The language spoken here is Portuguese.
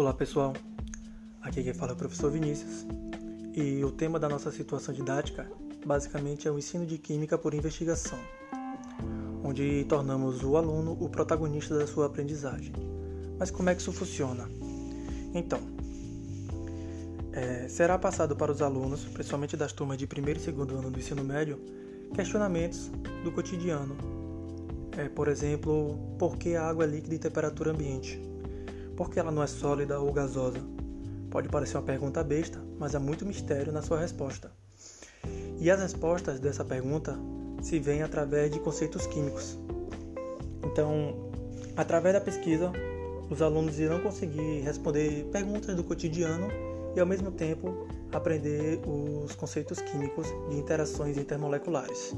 Olá pessoal, aqui quem fala é o professor Vinícius e o tema da nossa situação didática basicamente é o ensino de química por investigação, onde tornamos o aluno o protagonista da sua aprendizagem. Mas como é que isso funciona? Então, é, será passado para os alunos, principalmente das turmas de primeiro e segundo ano do ensino médio, questionamentos do cotidiano. É, por exemplo, por que a água é líquida em temperatura ambiente? Por que ela não é sólida ou gasosa? Pode parecer uma pergunta besta, mas há muito mistério na sua resposta. E as respostas dessa pergunta se vêm através de conceitos químicos. Então, através da pesquisa, os alunos irão conseguir responder perguntas do cotidiano e, ao mesmo tempo, aprender os conceitos químicos de interações intermoleculares.